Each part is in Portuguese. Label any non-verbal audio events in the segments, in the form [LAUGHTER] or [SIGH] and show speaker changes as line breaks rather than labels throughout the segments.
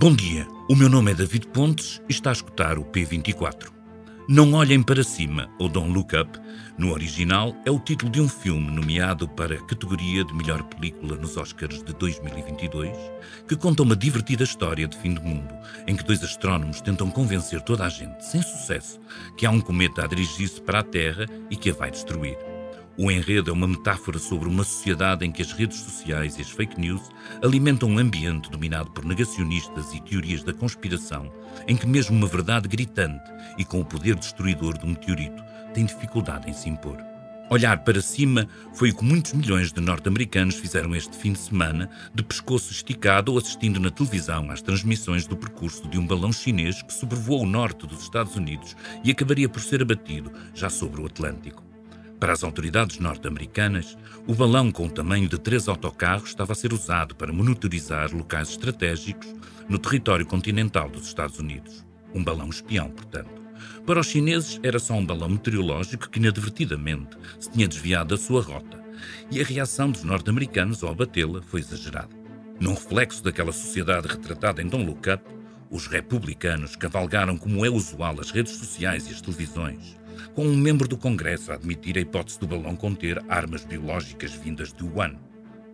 Bom dia, o meu nome é David Pontes e está a escutar o P24. Não Olhem para Cima, ou Don't Look Up, no original, é o título de um filme nomeado para a categoria de melhor película nos Oscars de 2022, que conta uma divertida história de fim do mundo, em que dois astrónomos tentam convencer toda a gente, sem sucesso, que há um cometa a dirigir-se para a Terra e que a vai destruir. O enredo é uma metáfora sobre uma sociedade em que as redes sociais e as fake news alimentam um ambiente dominado por negacionistas e teorias da conspiração, em que mesmo uma verdade gritante e com o poder destruidor do meteorito tem dificuldade em se impor. Olhar para cima foi o que muitos milhões de norte-americanos fizeram este fim de semana, de pescoço esticado ou assistindo na televisão às transmissões do percurso de um balão chinês que sobrevoou o norte dos Estados Unidos e acabaria por ser abatido já sobre o Atlântico. Para as autoridades norte-americanas, o balão com o tamanho de três autocarros estava a ser usado para monitorizar locais estratégicos no território continental dos Estados Unidos. Um balão espião, portanto. Para os chineses, era só um balão meteorológico que inadvertidamente se tinha desviado da sua rota. E a reação dos norte-americanos ao abatê-la foi exagerada. Num reflexo daquela sociedade retratada em Don't Look Up, os republicanos cavalgaram como é usual as redes sociais e as televisões, com um membro do Congresso a admitir a hipótese do balão conter armas biológicas vindas de Wuhan.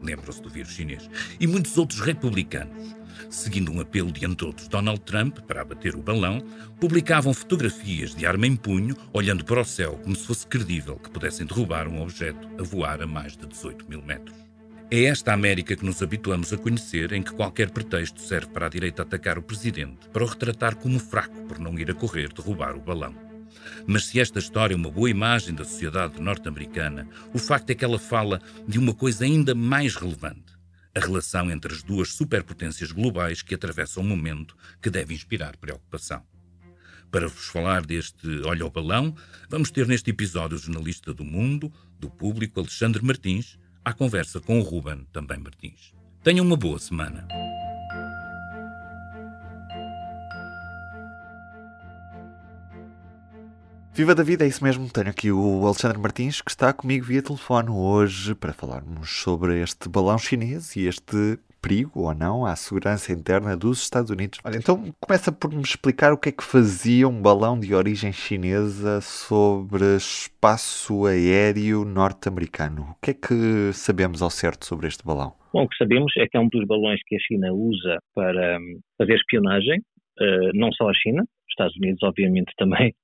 Lembram-se do vírus chinês. E muitos outros republicanos, seguindo um apelo de todos Donald Trump para abater o balão, publicavam fotografias de arma em punho, olhando para o céu como se fosse credível que pudessem derrubar um objeto a voar a mais de 18 mil metros. É esta América que nos habituamos a conhecer, em que qualquer pretexto serve para a direita atacar o presidente, para o retratar como fraco por não ir a correr derrubar o balão. Mas se esta história é uma boa imagem da sociedade norte-americana, o facto é que ela fala de uma coisa ainda mais relevante: a relação entre as duas superpotências globais que atravessam um momento que deve inspirar preocupação. Para vos falar deste Olha ao Balão, vamos ter neste episódio o jornalista do Mundo, do Público, Alexandre Martins, à conversa com o Ruben, também Martins. Tenham uma boa semana.
Viva David, é isso mesmo. Tenho aqui o Alexandre Martins que está comigo via telefone hoje para falarmos sobre este balão chinês e este perigo ou não à segurança interna dos Estados Unidos. Olha, então começa por me explicar o que é que fazia um balão de origem chinesa sobre espaço aéreo norte-americano. O que é que sabemos ao certo sobre este balão?
Bom, o que sabemos é que é um dos balões que a China usa para hum, fazer espionagem, uh, não só a China, os Estados Unidos obviamente também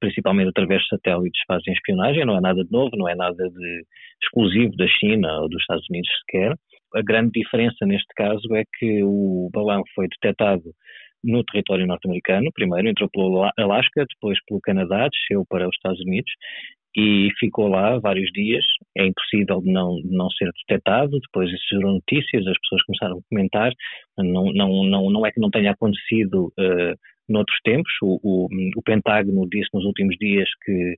principalmente através de satélites, fazem espionagem, não é nada de novo, não é nada de exclusivo da China ou dos Estados Unidos sequer. A grande diferença neste caso é que o balão foi detectado no território norte-americano, primeiro entrou pelo Alasca, depois pelo Canadá, desceu para os Estados Unidos e ficou lá vários dias. É impossível não, não ser detectado. Depois isso gerou notícias, as pessoas começaram a comentar. Não, não, não, não é que não tenha acontecido uh, noutros tempos. O, o, o, Pentágono disse nos últimos dias que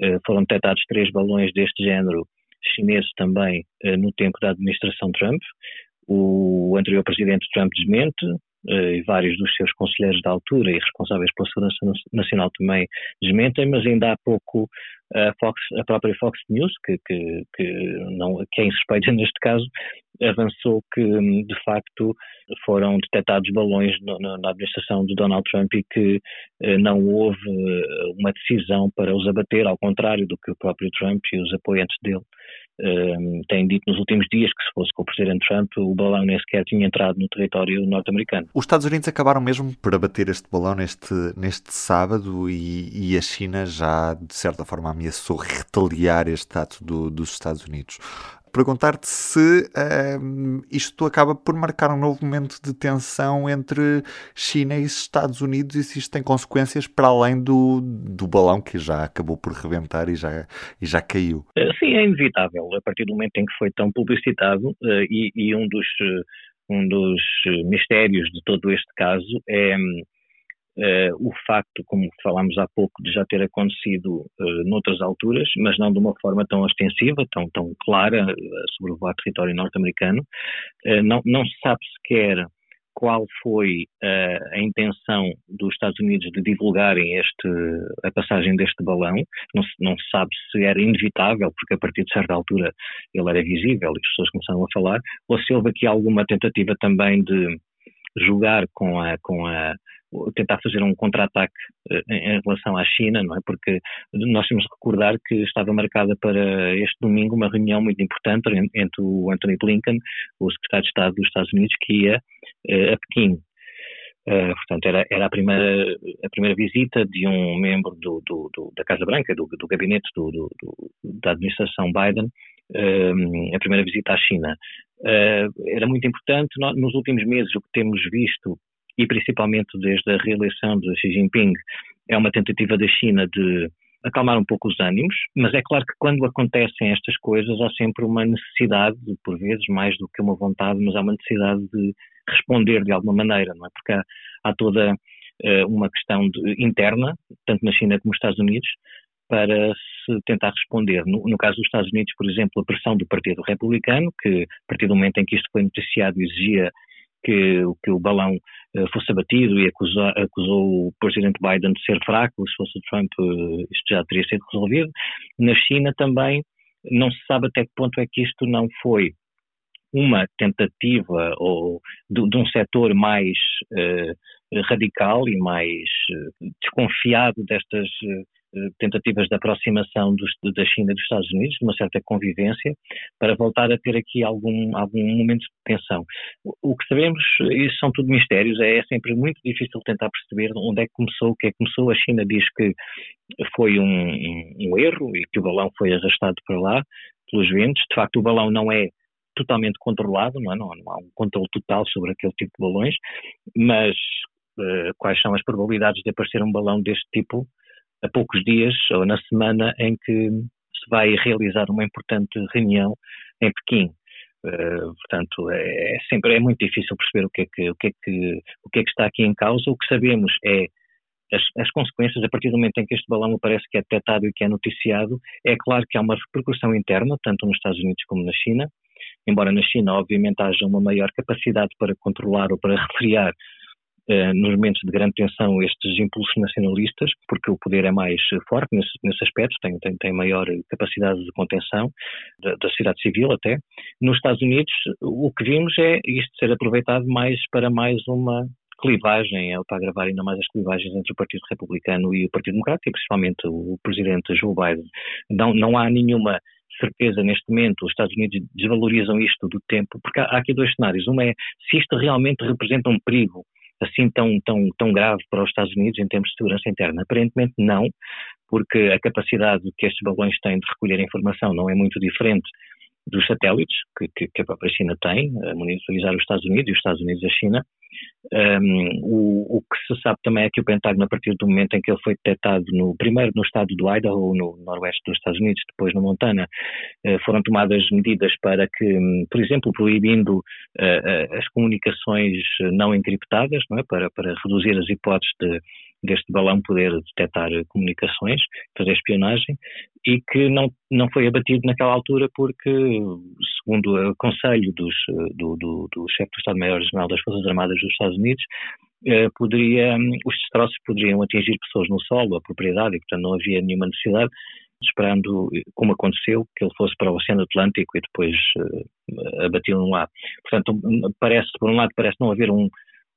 uh, foram detectados três balões deste género chineses também uh, no tempo da administração Trump. O anterior presidente Trump desmente, uh, e vários dos seus conselheiros da altura e responsáveis pela segurança nacional também desmentem, mas ainda há pouco a, Fox, a própria Fox News, que, que, que, não, que é insuspeita [LAUGHS] neste caso, avançou que de facto foram detectados balões no, na administração de Donald Trump e que eh, não houve eh, uma decisão para os abater, ao contrário do que o próprio Trump e os apoiantes dele um, têm dito nos últimos dias que se fosse com o Presidente Trump, o balão nem sequer tinha entrado no território norte-americano.
Os Estados Unidos acabaram mesmo por abater este balão neste, neste sábado e, e a China já, de certa forma, ameaçou retaliar este ato do, dos Estados Unidos perguntar-te se um, isto acaba por marcar um novo momento de tensão entre China e Estados Unidos e se isto tem consequências para além do, do balão que já acabou por rebentar e já, e já caiu.
Eh, sim, é inevitável. A partir do momento em que foi tão publicitado uh, e, e, um dos um dos mistérios de todo este caso é Uh, o facto, como falámos há pouco, de já ter acontecido uh, noutras alturas, mas não de uma forma tão extensiva, tão, tão clara, uh, sobre o território norte-americano. não, não se sabe sequer qual foi a intenção dos Estados Unidos de divulgarem este, a passagem deste balão. Não se, não se sabe se era inevitável, porque a partir de certa altura ele era visível e as pessoas começaram a falar, ou se houve aqui alguma tentativa também de jogar com a, com a tentar fazer um contra-ataque eh, em relação à China, não é? Porque nós temos de recordar que estava marcada para este domingo uma reunião muito importante entre o Anthony Blinken, o secretário de Estado dos Estados Unidos, que ia uh, a Pequim. Uh, portanto, era, era a, primeira, a primeira visita de um membro do, do, do, da Casa Branca, do, gabinete da administração Biden, a primeira visita à China. era muito importante. nos últimos meses, o que temos visto e principalmente desde a reeleição de Xi Jinping, é uma tentativa da China de acalmar um pouco os ânimos, mas é claro que quando acontecem estas coisas há sempre uma necessidade, por vezes mais do que uma vontade, mas há uma necessidade de responder de alguma maneira, não é? Porque há, há toda uh, uma questão de, interna, tanto na China como nos Estados Unidos, para se tentar responder. No, no, caso dos Estados Unidos, por exemplo, a pressão do Partido Republicano, que a partir do momento em que isto foi noticiado exigia que, que o balão fosse abatido e acusou, acusou o presidente Biden de ser fraco, se fosse Trump uh, isto já teria sido resolvido. Na China também não se sabe até que ponto é que isto não foi uma tentativa ou de, de um setor mais uh, radical e mais desconfiado destas eh, tentativas de aproximação dos, da China e dos Estados Unidos, de uma certa convivência, para voltar a ter aqui algum, algum momento de tensão. O, o que sabemos, isso são tudo mistérios, é, é, sempre muito difícil tentar perceber onde é que começou, o que é que começou. A China diz que foi um, um, um erro e que o balão foi arrastado para lá pelos ventos. De facto, o balão não é totalmente controlado, não, é? não, não há um controle total sobre aquele tipo de balões, mas uh, quais são as probabilidades de aparecer um balão deste tipo a poucos dias ou na semana em que se vai realizar uma importante reunião em Pequim. Uh, portanto, é, é, sempre é muito difícil perceber o que, é que, o, que é que, o que é que está aqui em causa. O que sabemos é as, as, consequências, a partir do momento em que este balão aparece que é detectado e que é noticiado, é claro que há uma repercussão interna, tanto nos Estados Unidos como na China, embora na China, obviamente, haja uma maior capacidade para controlar ou para [LAUGHS] refriar nos momentos de grande tensão estes impulsos nacionalistas, porque o poder é mais forte nesse, nesse aspecto, tem, tem, tem maior capacidade de contenção da, da sociedade civil até. Nos Estados Unidos, o que vimos é isto ser aproveitado mais para mais uma clivagem, é para agravar ainda mais as clivagens entre o Partido Republicano e o Partido Democrático, e principalmente o presidente Joe Biden. Não, não há nenhuma certeza neste momento, os Estados Unidos desvalorizam isto do tempo, porque há, há aqui dois cenários. Um é se isto realmente representa um perigo assim tão, tão, tão grave para os Estados Unidos em termos de segurança interna? Aparentemente não, porque a capacidade que estes balões têm de recolher informação não é muito diferente dos satélites que, que, que, a própria China tem, a monitorizar os Estados Unidos e os Estados Unidos a China. Um, o, o, que se sabe também é que o Pentágono, a partir do momento em que ele foi detectado no primeiro no estado do Idaho, no noroeste dos Estados Unidos, depois no Montana, uh, foram tomadas medidas para que, um, por exemplo, proibindo uh, as comunicações não encriptadas, não é? para, para reduzir as hipóteses de deste balão poder detectar comunicações, fazer espionagem, e que não, não foi abatido naquela altura porque, segundo o conselho dos, do, do, do chefe do Estado-Maior-General das Forças Armadas dos Estados Unidos, eh, poderia, os destroços poderiam atingir pessoas no solo, a propriedade, e portanto não havia nenhuma necessidade, esperando, como aconteceu, que ele fosse para o Oceano Atlântico e depois uh, abatiam lá. Portanto, parece, por um lado, parece não haver um,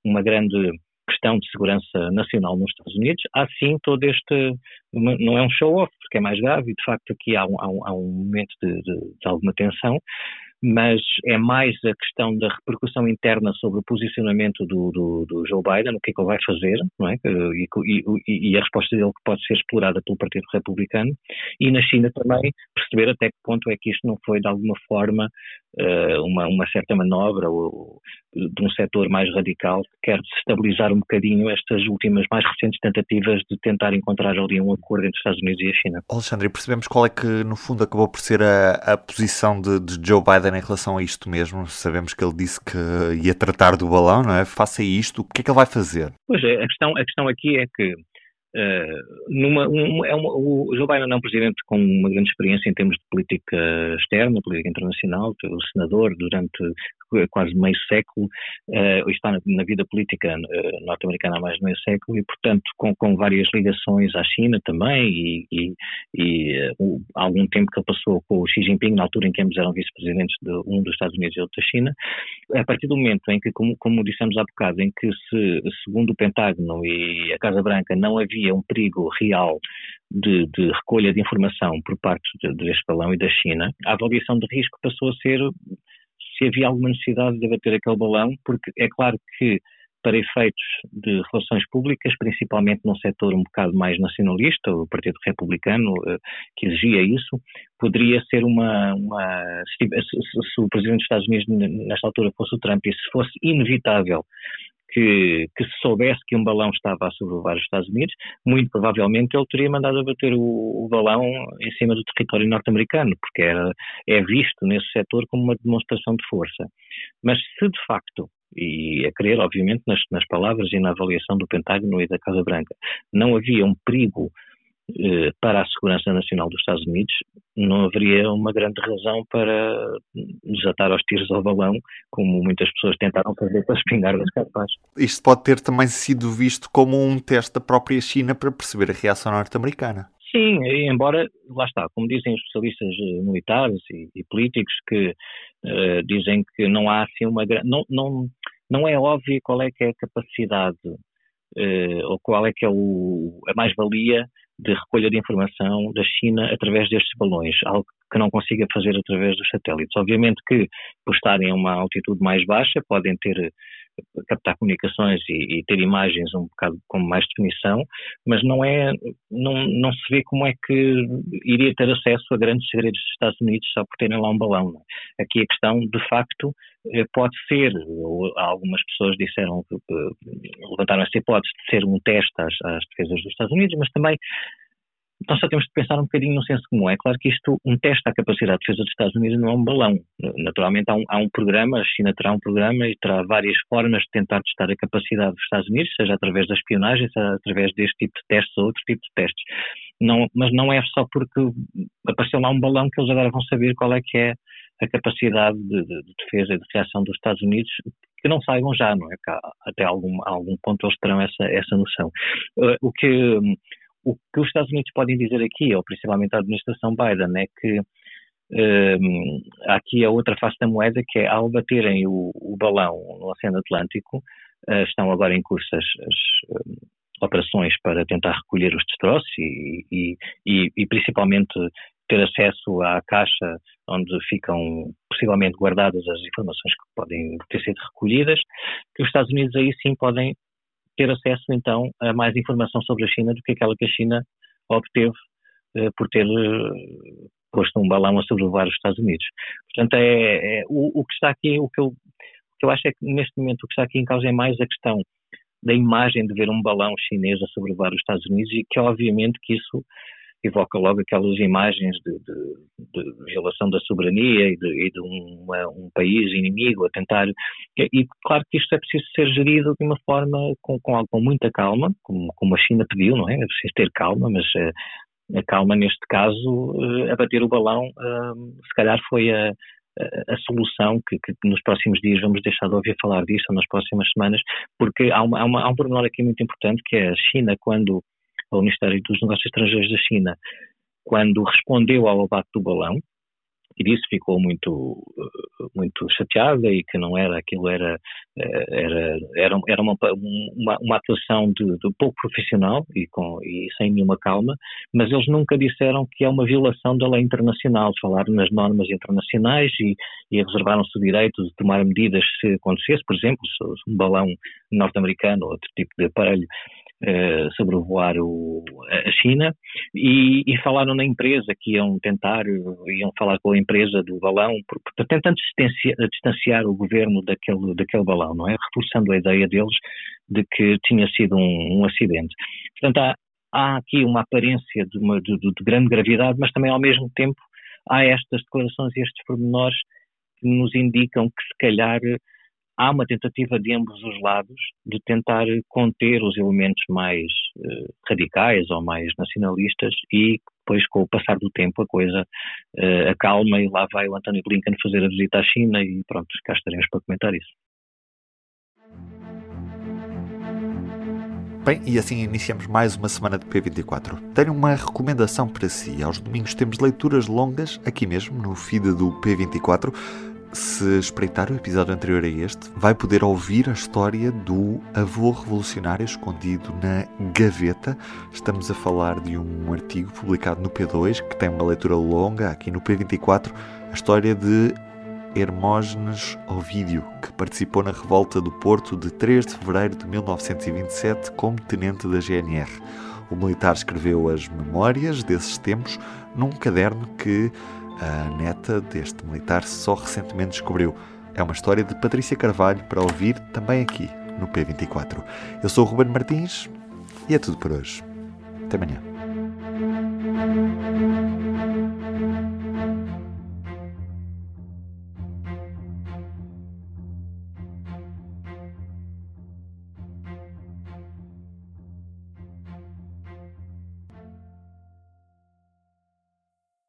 uma grande questão de segurança nacional nos Estados Unidos, há sim todo este, não é um show-off, porque é mais grave e de facto aqui há um, há um, momento de, de, de alguma tensão, mas é mais a questão da repercussão interna sobre o posicionamento do, do, do Joe Biden, o que é que ele vai fazer, não é? E, e, e, a resposta dele que pode ser explorada pelo Partido Republicano, e na China também perceber até que ponto é que isto não foi de alguma forma uh, uma, uma certa manobra ou, de um setor mais radical que quer desestabilizar um bocadinho estas últimas mais recentes tentativas de tentar encontrar ali um acordo entre os Estados Unidos e a China.
Alexandre, percebemos qual é que no fundo acabou por ser a, a posição de, de Joe Biden Em relação a isto mesmo? Sabemos que ele disse que ia tratar do balão, não é? Faça isto, o que é que ele vai fazer?
Pois é, a questão, a questão aqui é que Uh, numa, um, é uma, o Joe Biden é um presidente com uma grande experiência em termos de política externa, política internacional, o senador durante quase meio século, uh, está na, na, vida política uh, norte-americana há mais de meio século e, portanto, com, com várias ligações à China também e, e, e uh, algum tempo que ele passou com o Xi Jinping, na altura em que ambos eram vice-presidentes de um dos Estados Unidos e outro da China, a partir do momento em que, como, como dissemos há bocado, em que se, segundo o Pentágono e a Casa Branca, não havia um perigo real de, de, recolha de informação por parte deste balão e da China, a avaliação de risco passou a ser se havia alguma necessidade de abater aquele balão, porque é claro que para efeitos de relações públicas, principalmente num setor um bocado mais nacionalista, o Partido Republicano, eh, que exigia isso, poderia ser uma. uma se, se, o Presidente dos Estados Unidos, nesta altura, fosse o Trump, e se fosse inevitável que, que, se soubesse que um balão estava a sobrevoar os Estados Unidos, muito provavelmente ele teria mandado abater o, o balão em cima do território norte-americano, porque era, é visto nesse setor como uma demonstração de força. Mas se de facto e a crer, obviamente, nas, nas, palavras e na avaliação do Pentágono e da Casa Branca, não havia um perigo para a segurança nacional dos Estados Unidos, não haveria uma grande razão para desatar aos tiros ao balão, como muitas pessoas tentaram fazer para espingar das capazes.
Isto pode ter também sido visto como um teste da própria China para perceber a reação norte-americana.
Sim, embora, lá está, como dizem os especialistas eh, militares e, e políticos, que uh, dizem que não há assim uma não, não, não é óbvio qual é que é a capacidade uh, ou qual é que é o, a mais-valia de recolha de informação da China através destes balões, algo que não consiga fazer através dos satélites. Obviamente que, por estarem a uma altitude mais baixa, podem ter captar comunicações e, e, ter imagens um bocado com mais definição, mas não é, não, não se vê como é que iria ter acesso a grandes segredos dos Estados Unidos só por terem lá um balão. É? Aqui a questão, de facto, eh, pode ser, algumas pessoas disseram, levantaram essa hipótese de ser um teste às, às defesas dos Estados Unidos, mas também nós só temos de pensar um bocadinho no senso comum. É claro que isto, um teste à capacidade de defesa dos Estados Unidos não é um balão. Naturalmente há um, há um, programa, a China terá um programa e terá várias formas de tentar testar a capacidade dos Estados Unidos, seja através da espionagem, seja através deste tipo de testes ou outro tipo de testes. Não, mas não é só porque apareceu lá um balão que eles agora vão saber qual é que é a capacidade de, de, de defesa e de reação dos Estados Unidos, que não saibam já, não é? Que até algum, algum ponto eles terão essa, essa noção. Uh, o que o que os Estados Unidos podem dizer aqui, ou principalmente a administração Biden, é que um, aqui a outra face da moeda, que é ao baterem o, o balão no Oceano Atlântico, uh, estão agora em curso as, as um, operações para tentar recolher os destroços e, e, e, e, principalmente ter acesso à caixa onde ficam possivelmente guardadas as informações que podem ter sido recolhidas, que os Estados Unidos aí sim podem ter acesso então a mais informação sobre a China do que aquela que a China obteve eh, por ter eh, posto um balão a sobrevoar os Estados Unidos. Portanto, é, é o, o, que está aqui, o que, eu, o que eu acho é que neste momento o que está aqui em causa é mais a questão da imagem de ver um balão chinês a sobrevoar os Estados Unidos e que obviamente que isso evoca logo aquelas imagens de, de, de violação da soberania e de, e de um país inimigo a tentar. E, claro que isto é preciso ser gerido de uma forma com, com, com muita calma, como, como, a China pediu, não é? É preciso ter calma, mas uh, a calma neste caso, uh, abater o balão, uh, se calhar foi a, a, a solução que, que, nos próximos dias vamos deixar de ouvir falar disso, ou nas próximas semanas, porque há, uma, há, uma, há um pormenor aqui muito importante que é a China, quando ao Ministério dos Negócios Estrangeiros da China, quando respondeu ao abate do balão, e disso ficou muito muito chateada e que não era aquilo era era era, era uma, uma, uma atuação de, de, pouco profissional e com e sem nenhuma calma mas eles nunca disseram que é uma violação da lei internacional falaram nas normas internacionais e, e reservaram-se o direito de tomar medidas se acontecesse por exemplo se um balão norte-americano ou outro tipo de aparelho uh, sobrevoar o, a China e, e, falaram na empresa que iam tentar, iam falar com a empresa do balão, tentando distanciar, distanciar o governo daquele, daquele balão, não é? Reforçando a ideia deles de que tinha sido um, um acidente. Portanto, há, há aqui uma aparência de, uma, de, de grande gravidade, mas também ao mesmo tempo há estas declarações e estes pormenores que nos indicam que se calhar há uma tentativa de ambos os lados de tentar conter os elementos mais uh, radicais ou mais nacionalistas e depois com o passar do tempo a coisa uh, acalma e lá vai o António Blinken fazer a visita à China e pronto, cá estaremos para comentar isso.
Bem, e assim iniciamos mais uma semana de P24. Tenho uma recomendação para si. Aos domingos temos leituras longas, aqui mesmo, no feed do P24. Se espreitar o episódio anterior a este, vai poder ouvir a história do avô revolucionário escondido na gaveta. Estamos a falar de um artigo publicado no P2 que tem uma leitura longa, aqui no P24, a história de Hermógenes Ovídio, que participou na revolta do Porto de 3 de fevereiro de 1927 como tenente da GNR. O militar escreveu as memórias desses tempos num caderno que a neta deste militar só recentemente descobriu. É uma história de Patrícia Carvalho para ouvir também aqui no P24. Eu sou o Ruben Martins e é tudo por hoje. Até amanhã.